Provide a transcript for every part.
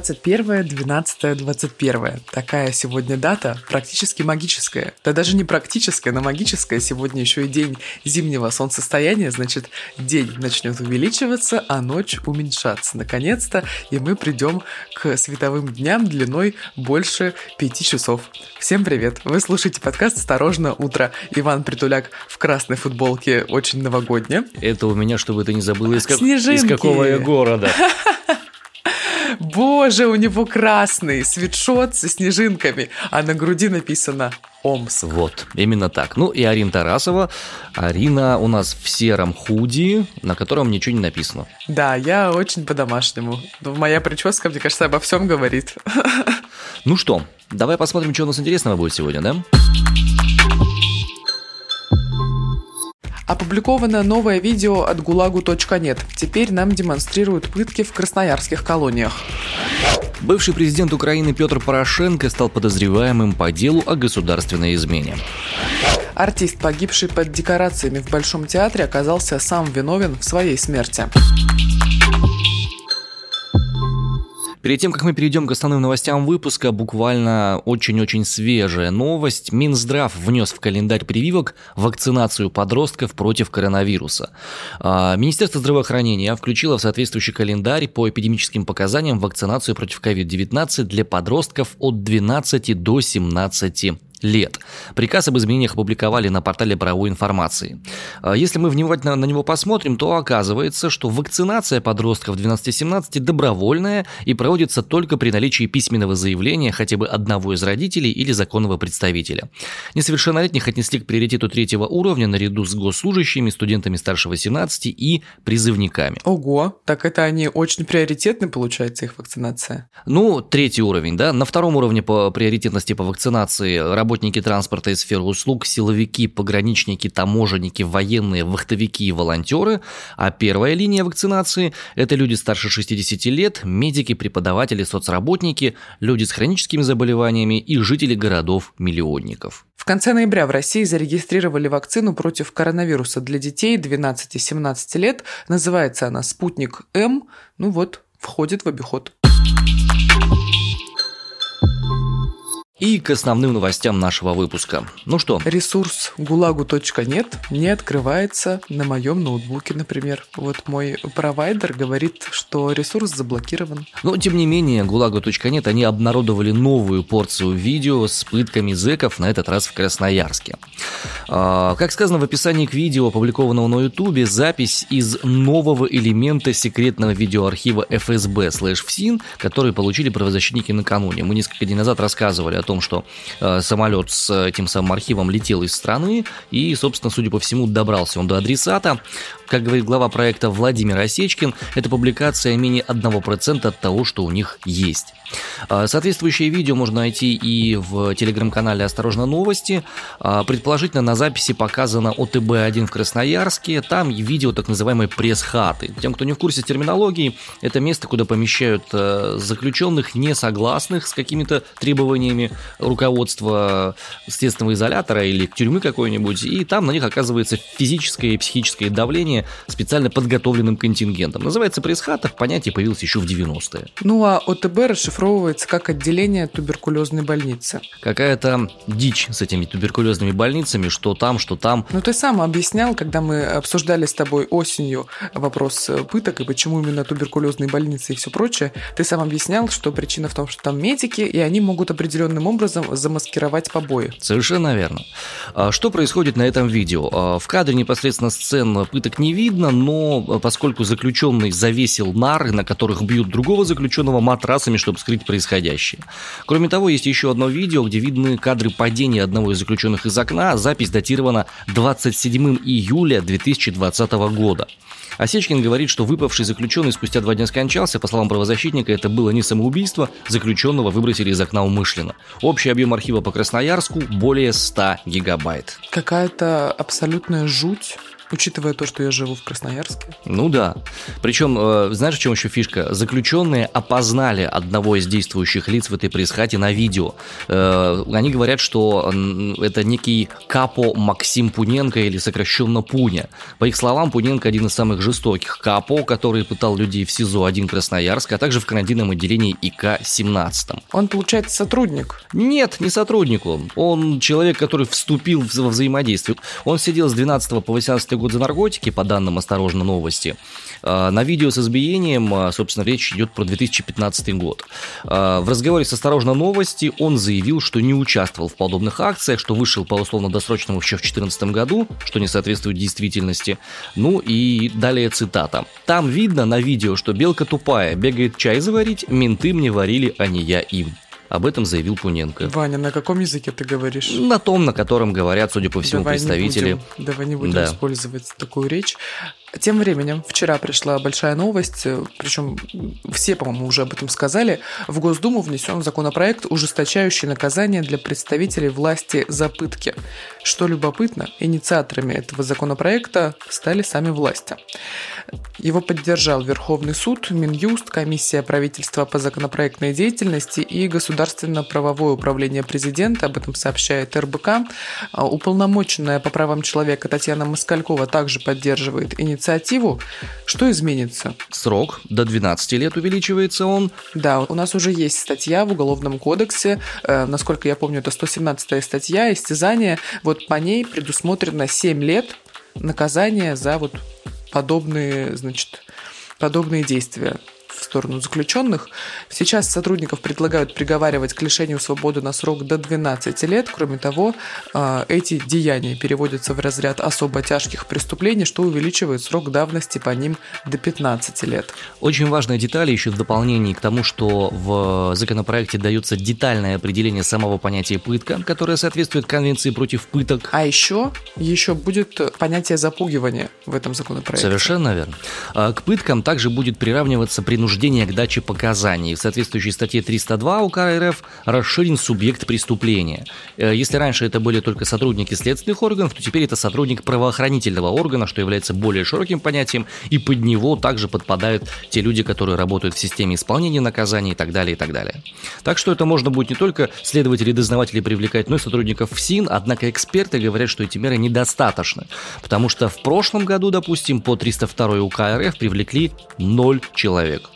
21, 12, 21. Такая сегодня дата, практически магическая. Да даже не практическая, но магическая. Сегодня еще и день зимнего солнцестояния, значит, день начнет увеличиваться, а ночь уменьшаться. Наконец-то, и мы придем к световым дням длиной больше 5 часов. Всем привет! Вы слушаете подкаст «Осторожно, утро». Иван Притуляк в красной футболке очень новогодняя. Это у меня, чтобы ты не забыла, из, как... из какого я города. Боже, у него красный свитшот со снежинками, а на груди написано Омск. Вот, именно так. Ну и Арина Тарасова. Арина у нас в сером худи, на котором ничего не написано. Да, я очень по-домашнему. Моя прическа, мне кажется, обо всем говорит. Ну что, давай посмотрим, что у нас интересного будет сегодня, да? Опубликовано новое видео от gulag.net. Теперь нам демонстрируют пытки в красноярских колониях. Бывший президент Украины Петр Порошенко стал подозреваемым по делу о государственной измене. Артист, погибший под декорациями в Большом театре, оказался сам виновен в своей смерти. Перед тем, как мы перейдем к основным новостям выпуска, буквально очень-очень свежая новость. Минздрав внес в календарь прививок вакцинацию подростков против коронавируса. А, Министерство здравоохранения включило в соответствующий календарь по эпидемическим показаниям вакцинацию против COVID-19 для подростков от 12 до 17 лет. Приказ об изменениях опубликовали на портале правовой информации. А, если мы внимательно на него посмотрим, то оказывается, что вакцинация подростков 12-17 добровольная и проводится только при наличии письменного заявления хотя бы одного из родителей или законного представителя. Несовершеннолетних отнесли к приоритету третьего уровня наряду с госслужащими, студентами старше 18 и призывниками. Ого, так это они очень приоритетны, получается, их вакцинация? Ну, третий уровень, да. На втором уровне по приоритетности по вакцинации работают работники транспорта и сферы услуг, силовики, пограничники, таможенники, военные, вахтовики и волонтеры, а первая линия вакцинации – это люди старше 60 лет, медики, преподаватели, соцработники, люди с хроническими заболеваниями и жители городов-миллионников. В конце ноября в России зарегистрировали вакцину против коронавируса для детей 12-17 лет. Называется она «Спутник М». Ну вот, входит в обиход. И к основным новостям нашего выпуска. Ну что? Ресурс gulagu.net не открывается на моем ноутбуке, например. Вот мой провайдер говорит, что ресурс заблокирован. Но, тем не менее, gulagu.net, они обнародовали новую порцию видео с пытками зэков, на этот раз в Красноярске. А, как сказано в описании к видео, опубликованного на ютубе, запись из нового элемента секретного видеоархива FSB слэш ФСИН, который получили правозащитники накануне. Мы несколько дней назад рассказывали о том, что э, самолет с этим самым архивом летел из страны и, собственно, судя по всему, добрался он до адресата. Как говорит глава проекта Владимир Осечкин, эта публикация менее 1% от того, что у них есть. А, соответствующее видео можно найти и в телеграм-канале «Осторожно новости». А, предположительно, на записи показано ОТБ-1 в Красноярске. Там видео так называемой пресс-хаты. Тем, кто не в курсе терминологии, это место, куда помещают э, заключенных, не согласных с какими-то требованиями руководства следственного изолятора или тюрьмы какой-нибудь. И там на них оказывается физическое и психическое давление специально подготовленным контингентом. Называется пресс-хата, понятие появилось еще в 90-е. Ну а ОТБ расшифровывается как отделение туберкулезной больницы. Какая-то дичь с этими туберкулезными больницами, что там, что там. Ну ты сам объяснял, когда мы обсуждали с тобой осенью вопрос пыток и почему именно туберкулезные больницы и все прочее, ты сам объяснял, что причина в том, что там медики, и они могут определенным образом замаскировать побои. Совершенно верно. А что происходит на этом видео? А, в кадре непосредственно сцен пыток не не видно, но э, поскольку заключенный завесил нары, на которых бьют другого заключенного матрасами, чтобы скрыть происходящее. Кроме того, есть еще одно видео, где видны кадры падения одного из заключенных из окна. Запись датирована 27 июля 2020 года. Осечкин говорит, что выпавший заключенный спустя два дня скончался. По словам правозащитника, это было не самоубийство, заключенного выбросили из окна умышленно. Общий объем архива по Красноярску более 100 гигабайт. Какая-то абсолютная жуть Учитывая то, что я живу в Красноярске. Ну да. Причем, э, знаешь, в чем еще фишка? Заключенные опознали одного из действующих лиц в этой пресс-хате на видео. Э, они говорят, что это некий Капо Максим Пуненко или сокращенно Пуня. По их словам, Пуненко один из самых жестоких Капо, который пытал людей в СИЗО-1 Красноярск, а также в карантинном отделении ИК-17. Он, получается, сотрудник? Нет, не сотрудник он. Он человек, который вступил во взаимодействие. Он сидел с 12 по 18 год за наркотики, по данным «Осторожно, новости». А, на видео с избиением, а, собственно, речь идет про 2015 год. А, в разговоре с «Осторожно, новости» он заявил, что не участвовал в подобных акциях, что вышел по условно-досрочному еще в 2014 году, что не соответствует действительности. Ну и далее цитата. «Там видно на видео, что белка тупая, бегает чай заварить, менты мне варили, а не я им». Об этом заявил Пуненко. Ваня, на каком языке ты говоришь? На том, на котором говорят, судя по всему, давай представители. Не будем, давай не будем да. использовать такую речь. Тем временем, вчера пришла большая новость, причем все, по-моему, уже об этом сказали. В Госдуму внесен законопроект, ужесточающий наказание для представителей власти за пытки. Что любопытно, инициаторами этого законопроекта стали сами власти. Его поддержал Верховный суд, Минюст, Комиссия правительства по законопроектной деятельности и Государственно-правовое управление президента, об этом сообщает РБК. А уполномоченная по правам человека Татьяна Москалькова также поддерживает инициативу. Что изменится? Срок до 12 лет увеличивается он. Да, у нас уже есть статья в Уголовном кодексе, э, насколько я помню, это 117 статья, истязание. Вот по ней предусмотрено 7 лет наказания за вот подобные, значит, подобные действия сторону заключенных. Сейчас сотрудников предлагают приговаривать к лишению свободы на срок до 12 лет. Кроме того, а, эти деяния переводятся в разряд особо тяжких преступлений, что увеличивает срок давности по ним до 15 лет. Очень важная деталь еще в дополнении к тому, что в законопроекте дается детальное определение самого понятия пытка, которое соответствует Конвенции против пыток. А еще, еще будет понятие запугивания в этом законопроекте. Совершенно верно. А, к пыткам также будет приравниваться принуждение принуждения к даче показаний. В соответствующей статье 302 УК РФ расширен субъект преступления. Э, если раньше это были только сотрудники следственных органов, то теперь это сотрудник правоохранительного органа, что является более широким понятием, и под него также подпадают те люди, которые работают в системе исполнения наказаний и так далее, и так далее. Так что это можно будет не только следователей и дознавателей привлекать, но и сотрудников ФСИН, однако эксперты говорят, что эти меры недостаточны, потому что в прошлом году, допустим, по 302 УК РФ привлекли 0 человек.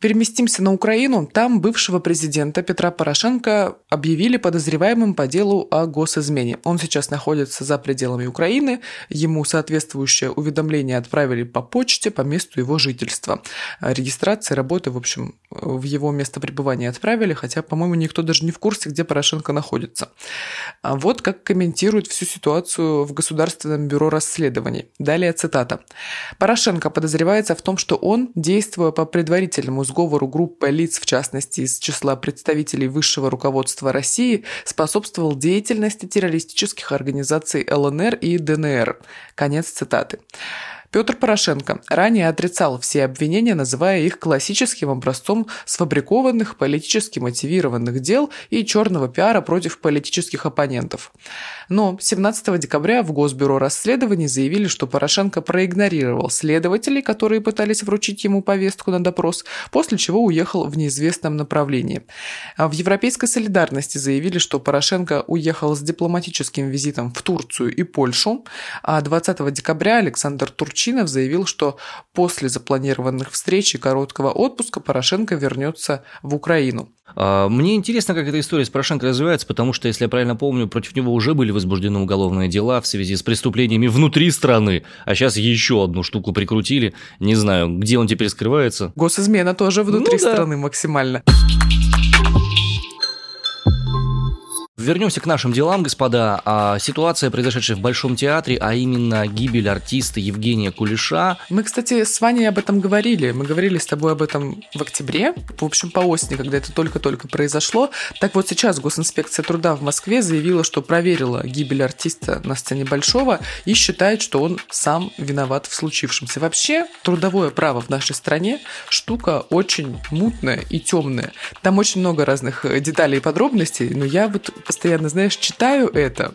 Переместимся на Украину. Там бывшего президента Петра Порошенко объявили подозреваемым по делу о госизмене. Он сейчас находится за пределами Украины. Ему соответствующее уведомление отправили по почте по месту его жительства. Регистрация работы, в общем, в его место пребывания отправили, хотя, по-моему, никто даже не в курсе, где Порошенко находится. А вот как комментирует всю ситуацию в Государственном бюро расследований. Далее цитата. Порошенко подозревается в том, что он, действуя по предварительному сговору группы лиц, в частности из числа представителей высшего руководства России, способствовал деятельности террористических организаций ЛНР и ДНР. Конец цитаты. Петр Порошенко ранее отрицал все обвинения, называя их классическим образцом сфабрикованных политически мотивированных дел и черного пиара против политических оппонентов. Но 17 декабря в Госбюро расследований заявили, что Порошенко проигнорировал следователей, которые пытались вручить ему повестку на допрос, после чего уехал в неизвестном направлении. А в Европейской солидарности заявили, что Порошенко уехал с дипломатическим визитом в Турцию и Польшу, а 20 декабря Александр Турчинов заявил, что после запланированных встреч и короткого отпуска Порошенко вернется в Украину. А, мне интересно, как эта история с Порошенко развивается, потому что, если я правильно помню, против него уже были возбуждены уголовные дела в связи с преступлениями внутри страны, а сейчас еще одну штуку прикрутили. Не знаю, где он теперь скрывается. Госизмена тоже внутри ну, да. страны максимально. Вернемся к нашим делам, господа. А, ситуация, произошедшая в Большом театре, а именно гибель артиста Евгения Кулеша. Мы, кстати, с Ваней об этом говорили. Мы говорили с тобой об этом в октябре, в общем, по осени, когда это только-только произошло. Так вот сейчас Госинспекция труда в Москве заявила, что проверила гибель артиста на сцене Большого и считает, что он сам виноват в случившемся. Вообще, трудовое право в нашей стране штука очень мутная и темная. Там очень много разных деталей и подробностей, но я вот постоянно, знаешь, читаю это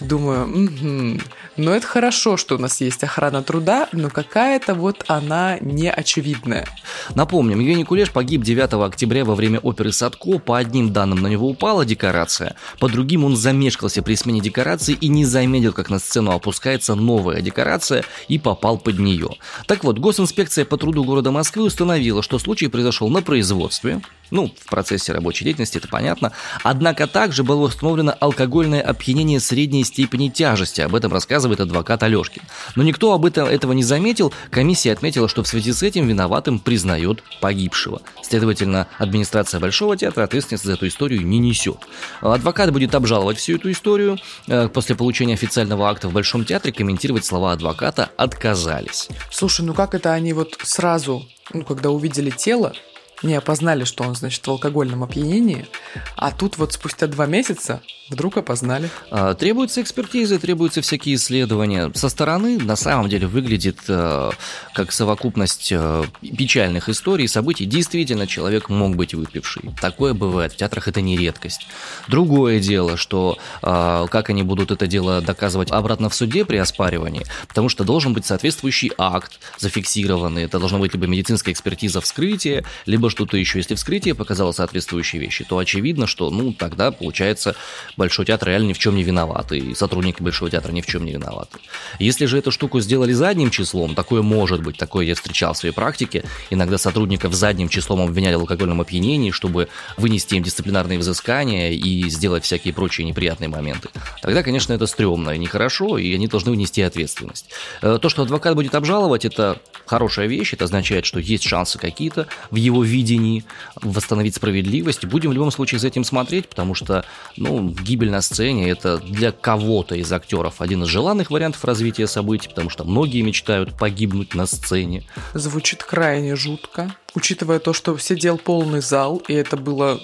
и думаю, угу, но это хорошо, что у нас есть охрана труда, но какая-то вот она неочевидная. Напомним, Евгений Кулеш погиб 9 октября во время оперы «Садко». По одним данным на него упала декорация, по другим он замешкался при смене декорации и не заметил, как на сцену опускается новая декорация и попал под нее. Так вот, госинспекция по труду города Москвы установила, что случай произошел на производстве, ну, в процессе рабочей деятельности, это понятно. Однако также было установлено алкогольное опьянение средней степени тяжести. Об этом рассказывает адвокат Алешкин. Но никто об этом этого не заметил. Комиссия отметила, что в связи с этим виноватым признает погибшего. Следовательно, администрация Большого театра ответственность за эту историю не несет. Адвокат будет обжаловать всю эту историю. Э, после получения официального акта в Большом театре комментировать слова адвоката отказались. Слушай, ну как это они вот сразу, ну когда увидели тело, не опознали, что он, значит, в алкогольном опьянении, а тут вот спустя два месяца Вдруг опознали? А, требуются экспертизы, требуются всякие исследования. Со стороны на самом деле выглядит э, как совокупность э, печальных историй, событий. Действительно, человек мог быть выпивший. Такое бывает. В театрах это не редкость. Другое дело, что э, как они будут это дело доказывать обратно в суде при оспаривании, потому что должен быть соответствующий акт зафиксированный. Это должна быть либо медицинская экспертиза вскрытия, либо что-то еще. Если вскрытие показало соответствующие вещи, то очевидно, что ну тогда получается Большой театр реально ни в чем не виноват, и сотрудники Большого театра ни в чем не виноваты. Если же эту штуку сделали задним числом, такое может быть, такое я встречал в своей практике, иногда сотрудников задним числом обвиняли в алкогольном опьянении, чтобы вынести им дисциплинарные взыскания и сделать всякие прочие неприятные моменты. Тогда, конечно, это стрёмно и нехорошо, и они должны внести ответственность. Э, то, что адвокат будет обжаловать, это хорошая вещь, это означает, что есть шансы какие-то в его видении восстановить справедливость. Будем в любом случае за этим смотреть, потому что, ну, гибель на сцене – это для кого-то из актеров один из желанных вариантов развития событий, потому что многие мечтают погибнуть на сцене. Звучит крайне жутко, учитывая то, что сидел полный зал, и это было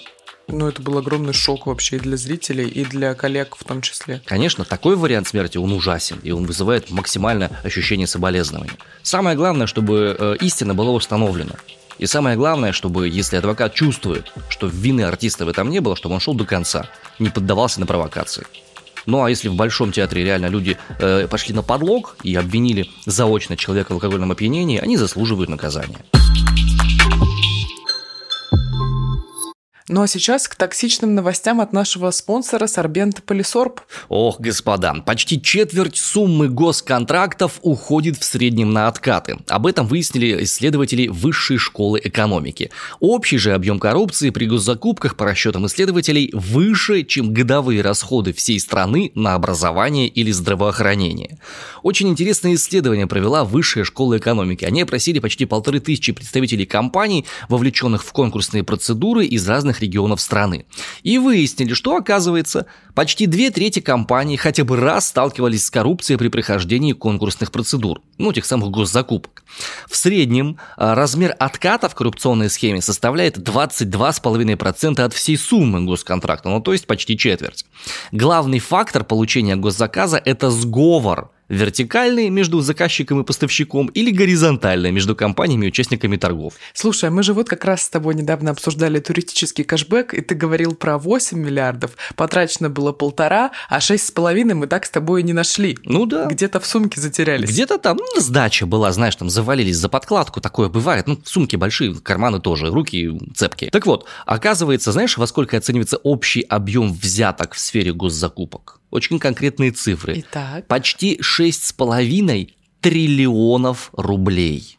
ну, это был огромный шок вообще и для зрителей, и для коллег в том числе. Конечно, такой вариант смерти, он ужасен, и он вызывает максимальное ощущение соболезнования. Самое главное, чтобы э, истина была установлена. И самое главное, чтобы, если адвокат чувствует, что вины артиста в этом не было, чтобы он шел до конца, не поддавался на провокации. Ну а если в Большом театре реально люди э, пошли на подлог и обвинили заочно человека в алкогольном опьянении, они заслуживают наказания. Ну а сейчас к токсичным новостям от нашего спонсора Сорбента Полисорб. Ох, господа, почти четверть суммы госконтрактов уходит в среднем на откаты. Об этом выяснили исследователи Высшей школы экономики. Общий же объем коррупции при госзакупках по расчетам исследователей выше, чем годовые расходы всей страны на образование или здравоохранение. Очень интересное исследование провела Высшая школа экономики. Они опросили почти полторы тысячи представителей компаний, вовлеченных в конкурсные процедуры из разных разных регионов страны. И выяснили, что, оказывается, почти две трети компаний хотя бы раз сталкивались с коррупцией при прохождении конкурсных процедур, ну, тех самых госзакупок. В среднем а, размер отката в коррупционной схеме составляет 22,5% от всей суммы госконтракта, ну, то есть почти четверть. Главный фактор получения госзаказа – это сговор Вертикальные между заказчиком и поставщиком или горизонтальные между компаниями и участниками торгов. Слушай, мы же вот как раз с тобой недавно обсуждали туристический кэшбэк, и ты говорил про 8 миллиардов, потрачено было полтора, а 6,5 мы так с тобой и не нашли. Ну да. Где-то в сумке затерялись. Где-то там ну, сдача была, знаешь, там завалились за подкладку, такое бывает. Ну, сумки большие, карманы тоже, руки цепкие. Так вот, оказывается, знаешь, во сколько оценивается общий объем взяток в сфере госзакупок? Очень конкретные цифры. Итак. Почти 6,5 триллионов рублей.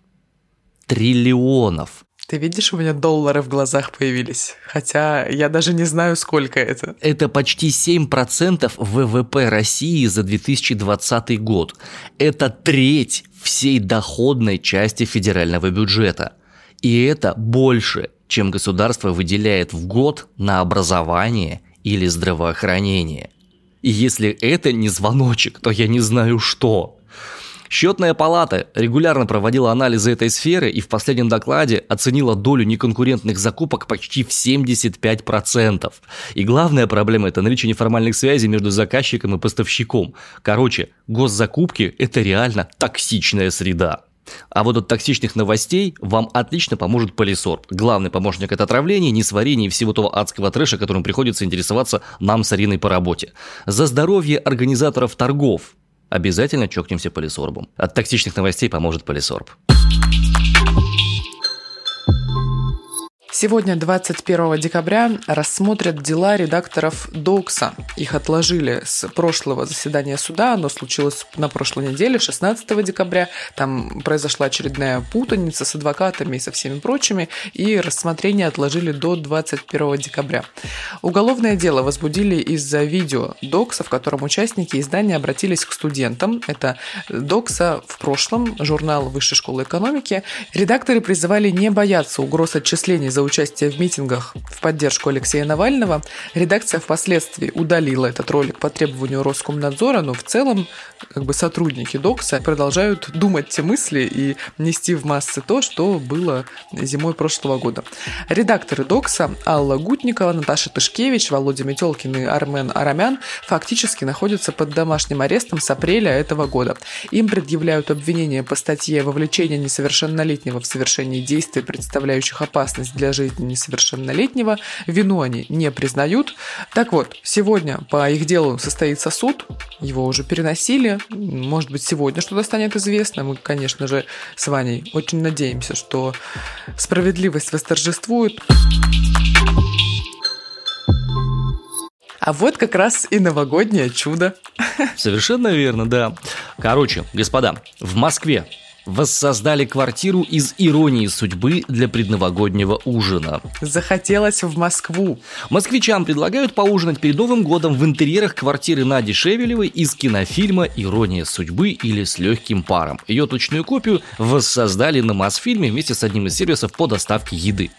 Триллионов. Ты видишь, у меня доллары в глазах появились. Хотя я даже не знаю, сколько это. Это почти 7% ВВП России за 2020 год. Это треть всей доходной части федерального бюджета. И это больше, чем государство выделяет в год на образование или здравоохранение. И если это не звоночек, то я не знаю что. Счетная палата регулярно проводила анализы этой сферы и в последнем докладе оценила долю неконкурентных закупок почти в 75%. И главная проблема – это наличие неформальных связей между заказчиком и поставщиком. Короче, госзакупки – это реально токсичная среда. А вот от токсичных новостей вам отлично поможет полисорб. Главный помощник от отравления, несварения и всего того адского трэша, которым приходится интересоваться нам с Ариной по работе. За здоровье организаторов торгов. Обязательно чокнемся полисорбом. От токсичных новостей поможет полисорб. Сегодня, 21 декабря, рассмотрят дела редакторов Докса. Их отложили с прошлого заседания суда. Оно случилось на прошлой неделе, 16 декабря. Там произошла очередная путаница с адвокатами и со всеми прочими. И рассмотрение отложили до 21 декабря. Уголовное дело возбудили из-за видео Докса, в котором участники издания обратились к студентам. Это Докса в прошлом, журнал Высшей школы экономики. Редакторы призывали не бояться угроз отчислений за участие в митингах в поддержку Алексея Навального. Редакция впоследствии удалила этот ролик по требованию Роскомнадзора, но в целом как бы сотрудники Докса продолжают думать те мысли и нести в массы то, что было зимой прошлого года. Редакторы Докса Алла Гутникова, Наташа Тышкевич, Володя Метелкин и Армен Арамян фактически находятся под домашним арестом с апреля этого года. Им предъявляют обвинения по статье «Вовлечение несовершеннолетнего в совершении действий, представляющих опасность для жизни несовершеннолетнего. Вину они не признают. Так вот, сегодня по их делу состоится суд. Его уже переносили. Может быть, сегодня что-то станет известно. Мы, конечно же, с Ваней очень надеемся, что справедливость восторжествует. А вот как раз и новогоднее чудо. Совершенно верно, да. Короче, господа, в Москве воссоздали квартиру из иронии судьбы для предновогоднего ужина. Захотелось в Москву. Москвичам предлагают поужинать перед Новым годом в интерьерах квартиры Нади Шевелевой из кинофильма «Ирония судьбы» или «С легким паром». Ее точную копию воссоздали на Мосфильме вместе с одним из сервисов по доставке еды.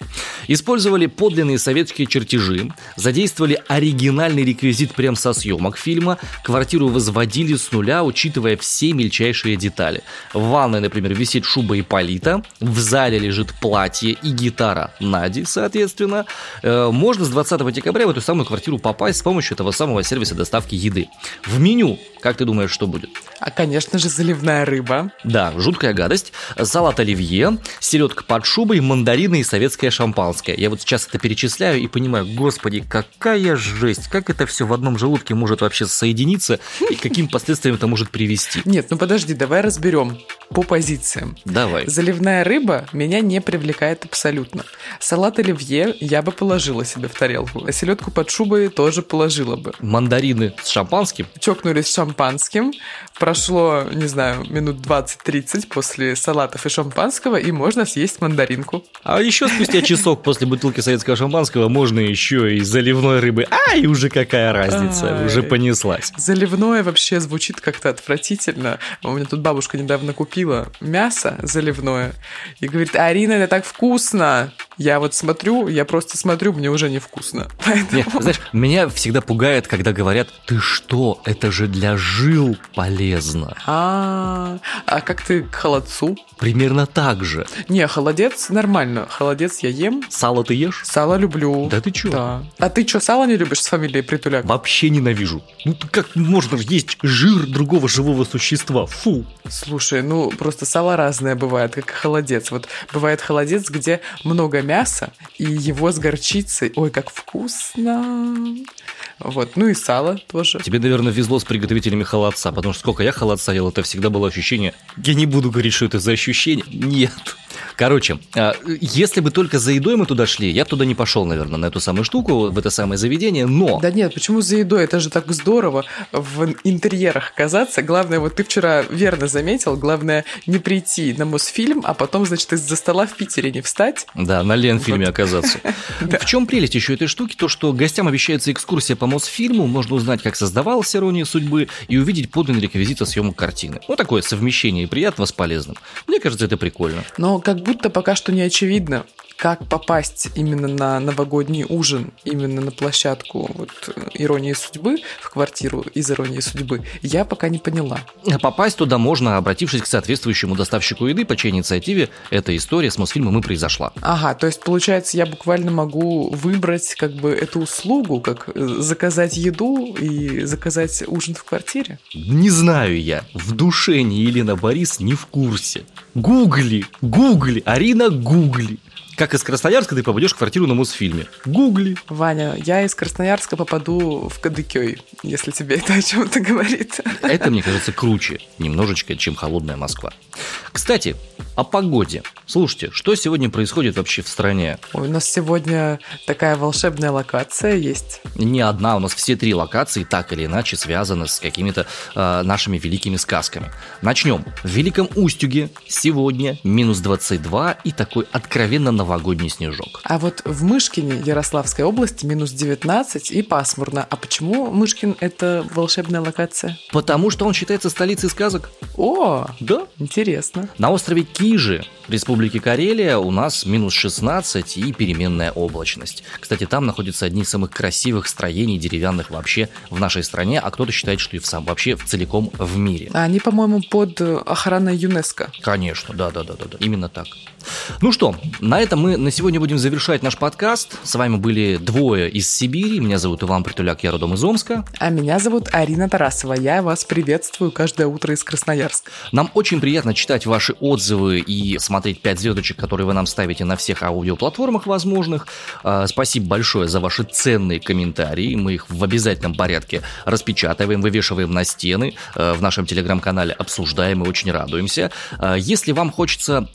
Использовали подлинные советские чертежи, задействовали оригинальный реквизит прямо со съемок фильма, квартиру возводили с нуля, учитывая все мельчайшие детали. В ванной, например, например, висит шуба Иполита, в зале лежит платье и гитара Нади, соответственно, э, можно с 20 декабря в эту самую квартиру попасть с помощью этого самого сервиса доставки еды. В меню, как ты думаешь, что будет? А, конечно же, заливная рыба. Да, жуткая гадость. Салат оливье, селедка под шубой, мандарины и советское шампанское. Я вот сейчас это перечисляю и понимаю, господи, какая жесть, как это все в одном желудке может вообще соединиться и каким последствиям это может привести. Нет, ну подожди, давай разберем по позициям. Давай. Заливная рыба меня не привлекает абсолютно. Салат оливье я бы положила себе в тарелку, а селедку под шубой тоже положила бы. Мандарины с шампанским? Чокнулись с шампанским. Прошло, не знаю, минут 20-30 после салатов и шампанского, и можно съесть мандаринку. А еще спустя часок после бутылки советского шампанского можно еще и заливной рыбы. А, и уже какая разница, уже понеслась. Заливное вообще звучит как-то отвратительно. У меня тут бабушка недавно купила мясо заливное и говорит, Арина, это так вкусно. Я вот смотрю, я просто смотрю, мне уже невкусно. Поэтому... Нет, знаешь, меня всегда пугает, когда говорят, ты что, это же для жил полезно. А, а как ты к холодцу? Примерно так же. Не, холодец нормально. Холодец я ем. Сало ты ешь? Сало люблю. Да ты чё? Да. А ты что, сало не любишь с фамилией Притуляк? Вообще ненавижу. Ну как можно есть жир другого живого существа? Фу. Слушай, ну просто сало разное бывает, как холодец. Вот бывает холодец, где много мяса и его с горчицей. Ой, как вкусно! Вот, ну и сало тоже. Тебе, наверное, везло с приготовителями холодца, потому что сколько я холодца ел, это всегда было ощущение... Я не буду говорить, что это за ощущение. Нет. Короче, а, если бы только за едой мы туда шли, я бы туда не пошел, наверное, на эту самую штуку, в это самое заведение, но... Да нет, почему за едой? Это же так здорово в интерьерах оказаться. Главное, вот ты вчера верно заметил, главное не прийти на Мосфильм, а потом, значит, из-за стола в Питере не встать. Да, на Ленфильме оказаться. В чем прелесть еще этой штуки? То, что гостям обещается экскурсия по Мосфильму, можно узнать, как создавалась «Ирония судьбы» и увидеть подлинный реквизит съемок картины. Ну, такое совмещение приятного с полезным. Мне кажется, это прикольно. Но как будто пока что не очевидно, как попасть именно на новогодний ужин, именно на площадку вот, «Иронии судьбы», в квартиру из «Иронии судьбы», я пока не поняла. Попасть туда можно, обратившись к соответствующему доставщику еды, по чьей инициативе эта история с Мосфильмом и произошла. Ага, то есть, получается, я буквально могу выбрать как бы эту услугу, как э, заказать еду и заказать ужин в квартире? Не знаю я. В душе ни Елена Борис не в курсе. Гугли, гугли, Арина гугли. Как из Красноярска ты попадешь в квартиру на Мосфильме? Гугли. Ваня, я из Красноярска попаду в Кадыкёй, если тебе это о чем-то говорит. Это, мне кажется, круче немножечко, чем холодная Москва. Кстати, о погоде. Слушайте, что сегодня происходит вообще в стране? Ой, у нас сегодня такая волшебная локация есть. Не одна, у нас все три локации так или иначе связаны с какими-то э, нашими великими сказками. Начнем. В Великом Устюге сегодня минус 22 и такой откровенно новогодний снежок. А вот в Мышкине Ярославской области минус 19 и пасмурно. А почему Мышкин это волшебная локация? Потому что он считается столицей сказок. О, Да. интересно. На острове Кижи Республики Карелия у нас минус 16 и переменная облачность. Кстати, там находятся одни из самых красивых строений деревянных вообще в нашей стране, а кто-то считает, что и в сам вообще в целиком в мире. А они, по-моему, под охраной ЮНЕСКО. Конечно, да, да, да, да, да, именно так. Ну что, на этом мы на сегодня будем завершать наш подкаст. С вами были двое из Сибири. Меня зовут Иван Притуляк, я родом из Омска. А меня зовут Арина Тарасова. Я вас приветствую каждое утро из Красноярска. Нам очень приятно читать ваши отзывы и смотреть 5 звездочек, которые вы нам ставите на всех аудиоплатформах возможных. А, Спасибо большое за ваши ценные комментарии. Мы их в обязательном порядке распечатываем, вывешиваем на стены. э, В нашем телеграм-канале обсуждаем и очень радуемся. А, Если вам хочется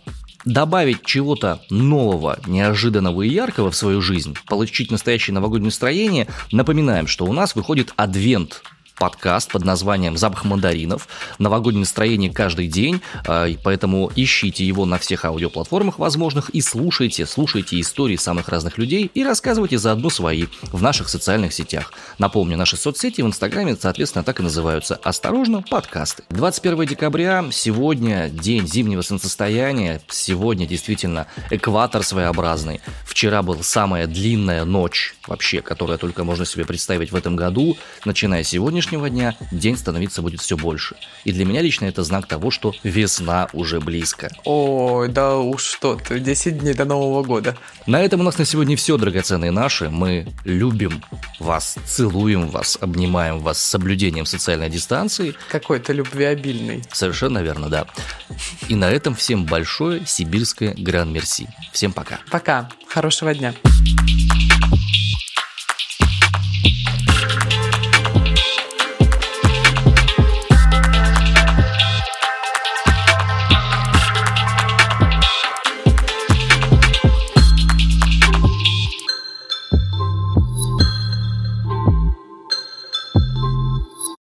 добавить чего-то нового, неожиданного и яркого в свою жизнь, получить настоящее новогоднее настроение, напоминаем, что у нас выходит адвент подкаст под названием «Запах мандаринов». Новогоднее настроение каждый день, и поэтому ищите его на всех аудиоплатформах возможных и слушайте, слушайте истории самых разных людей и рассказывайте заодно свои в наших социальных сетях. Напомню, наши соцсети в Инстаграме, соответственно, так и называются «Осторожно, подкасты». 21 декабря, сегодня день зимнего солнцестояния, сегодня действительно экватор своеобразный. Вчера была самая длинная ночь вообще, которая только можно себе представить в этом году. Начиная с сегодняшнего дня, день становиться будет все больше. И для меня лично это знак того, что весна уже близко. Ой, да уж что ты, 10 дней до Нового года. На этом у нас на сегодня все, драгоценные наши. Мы любим вас, целуем вас, обнимаем вас с соблюдением социальной дистанции. Какой-то любвеобильный. Совершенно верно, да. И на этом всем большое сибирское гран-мерси. Всем пока. Пока. Хорошего дня.